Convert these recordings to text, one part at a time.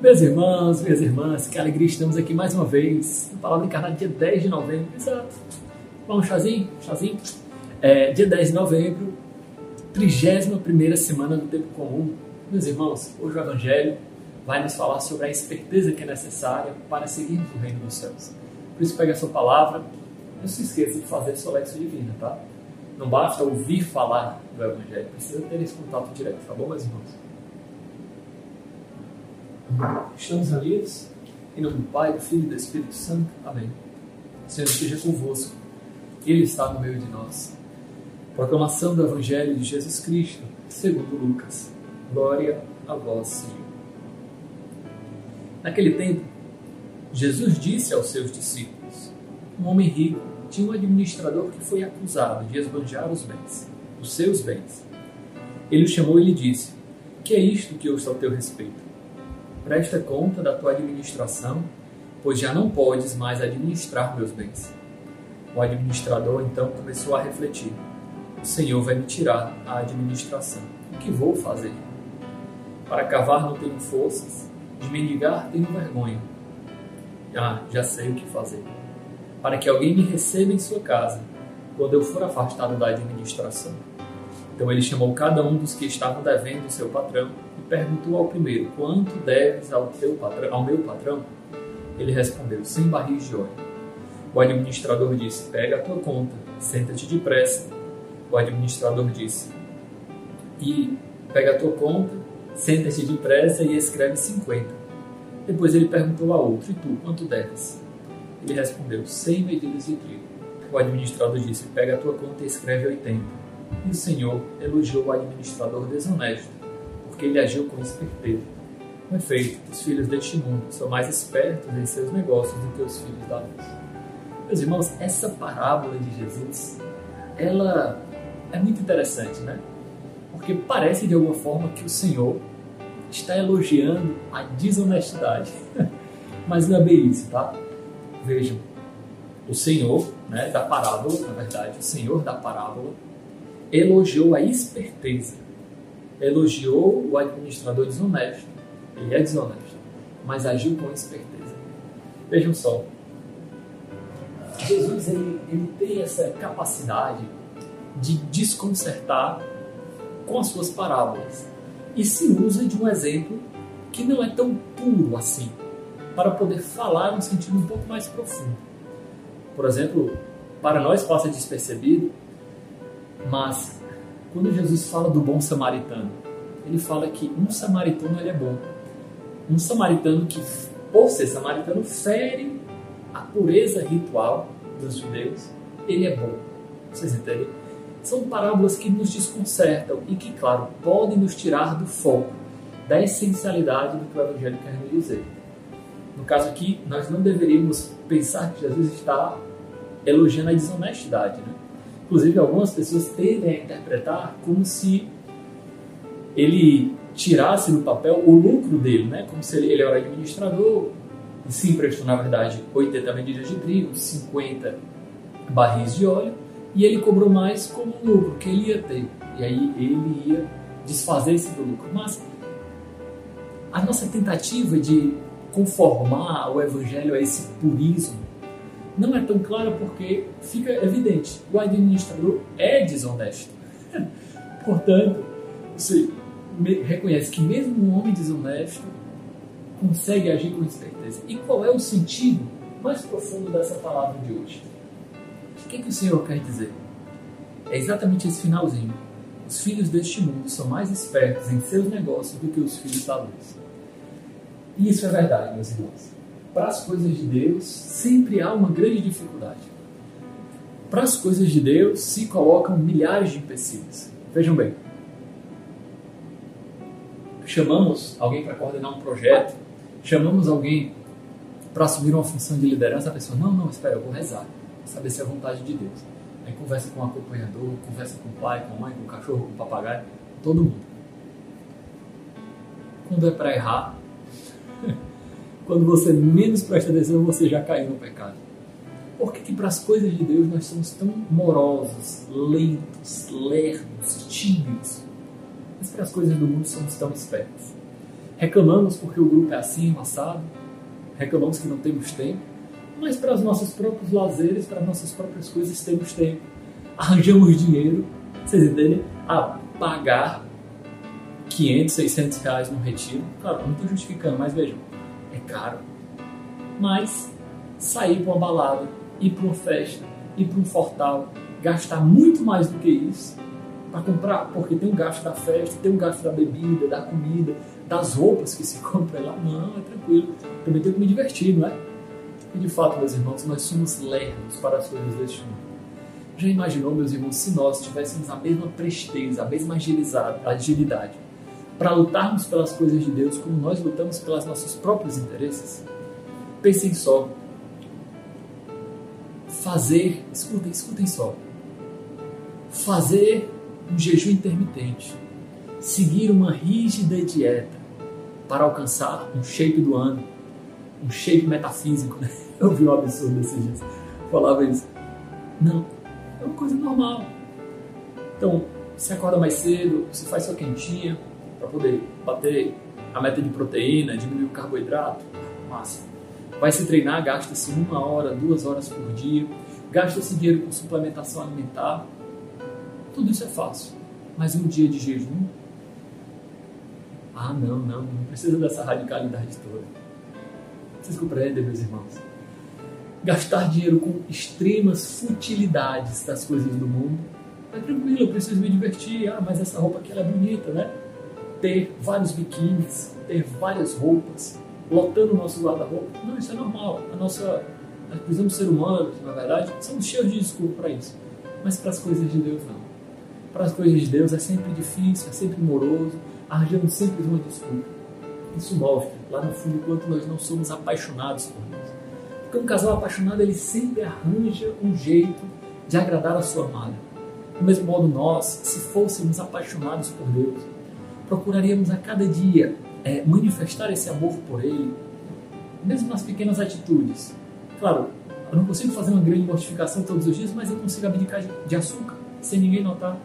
Meus irmãos, minhas irmãs, que alegria estamos aqui mais uma vez. Palavra encarnada dia 10 de novembro. Exato. Vamos chazinho? Chazinho? É, dia 10 de novembro, 31 semana do tempo comum. Meus irmãos, hoje o Evangelho vai nos falar sobre a esperteza que é necessária para seguirmos o reino dos céus. Por isso, pegue a sua palavra. Não se esqueça de fazer sua lexo divina, tá? Não basta ouvir falar do Evangelho, precisa ter esse contato direto, tá bom, meus irmãos? Estamos unidos em nome do Pai, do Filho e do Espírito Santo. Amém. O Senhor esteja convosco. Ele está no meio de nós. Proclamação do Evangelho de Jesus Cristo, segundo Lucas. Glória a vós, Senhor. Naquele tempo, Jesus disse aos seus discípulos: Um homem rico tinha um administrador que foi acusado de esbanjar os bens, os seus bens. Ele o chamou e lhe disse: Que é isto que ouço ao teu respeito? Presta conta da tua administração, pois já não podes mais administrar meus bens. O administrador então começou a refletir: O Senhor vai me tirar a administração. O que vou fazer? Para cavar não tenho forças, de mendigar tenho vergonha. Ah, já sei o que fazer. Para que alguém me receba em sua casa, quando eu for afastado da administração. Então ele chamou cada um dos que estavam devendo o seu patrão e perguntou ao primeiro: Quanto deves ao, teu patrão, ao meu patrão? Ele respondeu: Cem barris de óleo. O administrador disse: Pega a tua conta, senta-te depressa. O administrador disse: E pega a tua conta, senta-te depressa e escreve 50. Depois ele perguntou a outro: E tu, quanto deves? Ele respondeu: 100 medidas de trigo. O administrador disse: Pega a tua conta e escreve 80. E o Senhor elogiou o administrador desonesto, porque ele agiu com esperteza. Com efeito, os filhos deste mundo são mais espertos em seus negócios do que os filhos da luz. Meus irmãos, essa parábola de Jesus, ela é muito interessante, né? Porque parece de alguma forma que o Senhor está elogiando a desonestidade. Mas não é bem isso, tá? Vejam, o Senhor né, da parábola, na verdade, o Senhor da parábola, elogiou a esperteza, elogiou o administrador desonesto. Ele é desonesto, mas agiu com esperteza. Vejam só, Jesus ele, ele tem essa capacidade de desconcertar com as suas parábolas e se usa de um exemplo que não é tão puro assim, para poder falar num sentido um pouco mais profundo. Por exemplo, para nós passa despercebido mas quando Jesus fala do bom samaritano, ele fala que um samaritano ele é bom. Um samaritano que, por ser samaritano, fere a pureza ritual dos judeus, ele é bom. Vocês entendem? São parábolas que nos desconcertam e que, claro, podem nos tirar do foco, da essencialidade do que o Evangelho quer nos dizer. No caso aqui, nós não deveríamos pensar que Jesus está elogiando a desonestidade, né? Inclusive, algumas pessoas tendem a interpretar como se ele tirasse no papel o lucro dele, né? como se ele, ele era administrador e se emprestou, na verdade, 80 medidas de trigo, 50 barris de óleo, e ele cobrou mais como lucro que ele ia ter. E aí ele ia desfazer-se do lucro. Mas a nossa tentativa de conformar o evangelho a esse purismo não é tão clara porque fica evidente, o administrador é desonesto. Portanto, você reconhece que mesmo um homem desonesto consegue agir com esperteza. E qual é o sentido mais profundo dessa palavra de hoje? O que, é que o Senhor quer dizer? É exatamente esse finalzinho. Os filhos deste mundo são mais espertos em seus negócios do que os filhos da luz. E isso é verdade, meus irmãos para as coisas de Deus sempre há uma grande dificuldade. Para as coisas de Deus se colocam milhares de empecilhos. Vejam bem. Chamamos alguém para coordenar um projeto, chamamos alguém para assumir uma função de liderança, a pessoa, não, não, espera, eu vou rezar, saber se é a vontade de Deus. Aí conversa com o acompanhador, conversa com o pai, com a mãe, com o cachorro, com o papagaio, todo mundo. Quando é para errar, quando você menos presta atenção, você já caiu no pecado. Por que, que para as coisas de Deus nós somos tão morosos, lentos, lerdos, tímidos? Mas para as coisas do mundo somos tão espertos. Reclamamos porque o grupo é assim, assado. Reclamamos que não temos tempo. Mas para os nossos próprios lazeres, para as nossas próprias coisas, temos tempo. Arranjamos dinheiro, vocês entendem? A pagar 500, 600 reais no retiro. Claro, não estou justificando, mas vejam, é caro. Mas sair para uma balada, ir para uma festa, ir para um fortal, gastar muito mais do que isso para comprar, porque tem um gasto da festa, tem um gasto da bebida, da comida, das roupas que se compra lá. Não, é tranquilo. Também tenho que me divertir, não é? E de fato, meus irmãos, nós somos lerdos para as coisas deste mundo. Já imaginou, meus irmãos, se nós tivéssemos a mesma presteza, a mesma agilidade para lutarmos pelas coisas de Deus como nós lutamos pelas nossos próprios interesses? Pensem só. Fazer, escutem, escutem só. Fazer um jejum intermitente, seguir uma rígida dieta para alcançar um shape do ano, um shape metafísico. Né? Eu vi um absurdo esses dias. Falava isso. Não, é uma coisa normal. Então, você acorda mais cedo, você faz sua quentinha para poder bater a meta de proteína, diminuir o carboidrato, massa. Vai se treinar, gasta-se uma hora, duas horas por dia, gasta-se dinheiro com suplementação alimentar, tudo isso é fácil. Mas um dia de jejum? Ah, não, não, não precisa dessa radicalidade toda. Vocês compreendem, meus irmãos? Gastar dinheiro com extremas futilidades das coisas do mundo é tranquilo, eu preciso me divertir. Ah, mas essa roupa aqui ela é bonita, né? Ter vários biquínis, ter várias roupas, lotando o nosso guarda-roupa. Não, isso é normal. A nossa, nós precisamos ser humanos, na verdade, somos cheios de desculpa para isso. Mas para as coisas de Deus, não para as coisas de Deus é sempre difícil, é sempre moroso, arranjando sempre uma desculpa. Isso mostra, lá no fundo, quanto nós não somos apaixonados por Deus. Porque um casal apaixonado, ele sempre arranja um jeito de agradar a sua amada. Do mesmo modo, nós, se fôssemos apaixonados por Deus, procuraríamos a cada dia é, manifestar esse amor por Ele, mesmo nas pequenas atitudes. Claro, eu não consigo fazer uma grande mortificação todos os dias, mas eu consigo abdicar de açúcar sem ninguém notar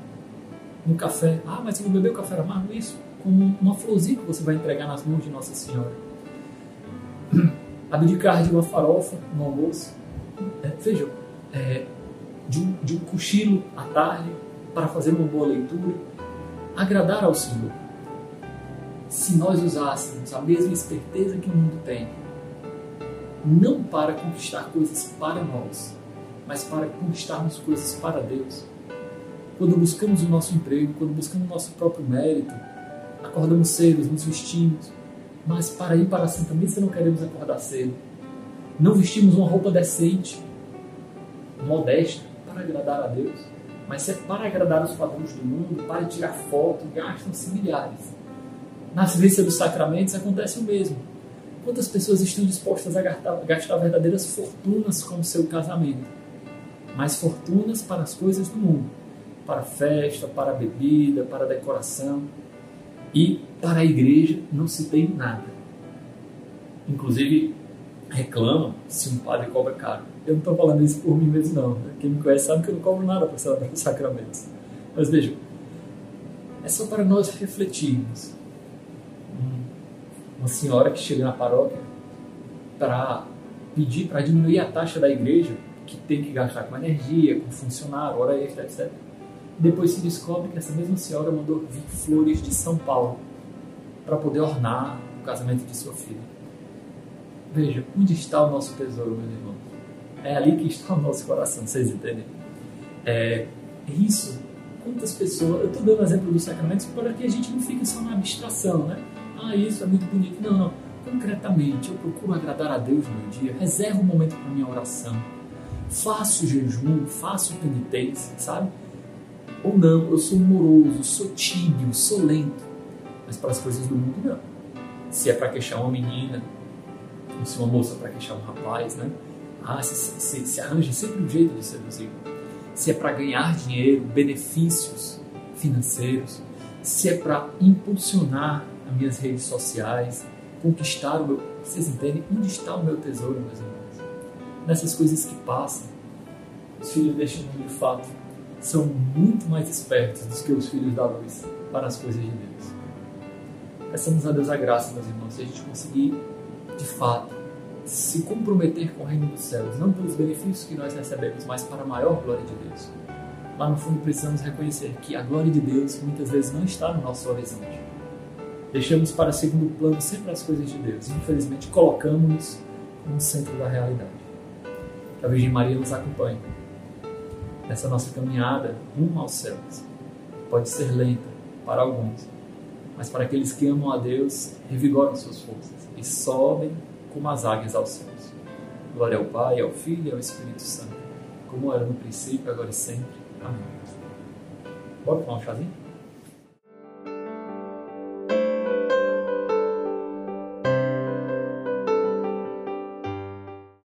no café. Ah, mas você não bebeu café amargo? Isso, como uma florzinha que você vai entregar nas mãos de Nossa Senhora. Abdicar de uma farofa no almoço. É, vejam, é, de, um, de um cochilo à tarde para fazer uma boa leitura. Agradar ao Senhor. Se nós usássemos a mesma esperteza que o mundo tem, não para conquistar coisas para nós, mas para conquistarmos coisas para Deus, quando buscamos o nosso emprego, quando buscamos o nosso próprio mérito, acordamos cedo, nos vestimos, mas para ir para a Santa Missa não queremos acordar cedo. Não vestimos uma roupa decente, modesta, para agradar a Deus, mas é para agradar os padrões do mundo, para tirar foto, gastam-se milhares. Na vivência dos sacramentos acontece o mesmo. Quantas pessoas estão dispostas a gastar, gastar verdadeiras fortunas com o seu casamento? Mas fortunas para as coisas do mundo para festa, para bebida, para decoração. E para a igreja não se tem nada. Inclusive, reclamam se um padre cobra caro. Eu não estou falando isso por mim mesmo, não. Quem me conhece sabe que eu não cobro nada para celebrar os sacramentos. Mas vejam, é só para nós refletirmos. Uma senhora que chega na paróquia para pedir para diminuir a taxa da igreja, que tem que gastar com energia, com funcionário, hora extra, etc. Depois se descobre que essa mesma senhora mandou vir flores de São Paulo para poder ornar o casamento de sua filha. Veja, onde está o nosso tesouro, meus irmãos? É ali que está o nosso coração, vocês entendem? É, isso, quantas pessoas. Eu estou dando exemplo dos sacramentos para que a gente não fique só na abstração, né? Ah, isso é muito bonito. Não, não. Concretamente, eu procuro agradar a Deus no meu dia, reservo um momento para minha oração, faço jejum, faço penitência, sabe? Ou não, eu sou moroso, sou tímido, sou lento. Mas para as coisas do mundo, não. Se é para queixar uma menina, ou se uma moça para queixar um rapaz, né? Ah, se, se, se arranja sempre um jeito de seduzir. Se é para ganhar dinheiro, benefícios financeiros, se é para impulsionar minhas redes sociais, conquistar o meu. Vocês entendem? Onde está o meu tesouro, meus irmãos? Nessas coisas que passam. Os filhos deixam de fato são muito mais espertos do que os filhos da luz para as coisas de Deus. Peçamos a Deus a graça, meus irmãos, de a gente conseguir, de fato, se comprometer com o reino dos céus, não pelos benefícios que nós recebemos, mas para a maior glória de Deus. Lá no fundo, precisamos reconhecer que a glória de Deus muitas vezes não está no nosso horizonte. Deixamos para segundo plano sempre as coisas de Deus. Infelizmente, colocamos-nos no centro da realidade. Que a Virgem Maria nos acompanhe nessa nossa caminhada rumo aos céus. Pode ser lenta para alguns, mas para aqueles que amam a Deus, revigoram suas forças e sobem como as águias aos céus. Glória ao Pai, ao Filho e ao Espírito Santo, como era no princípio, agora e sempre. Amém. Bora tomar um chazinho?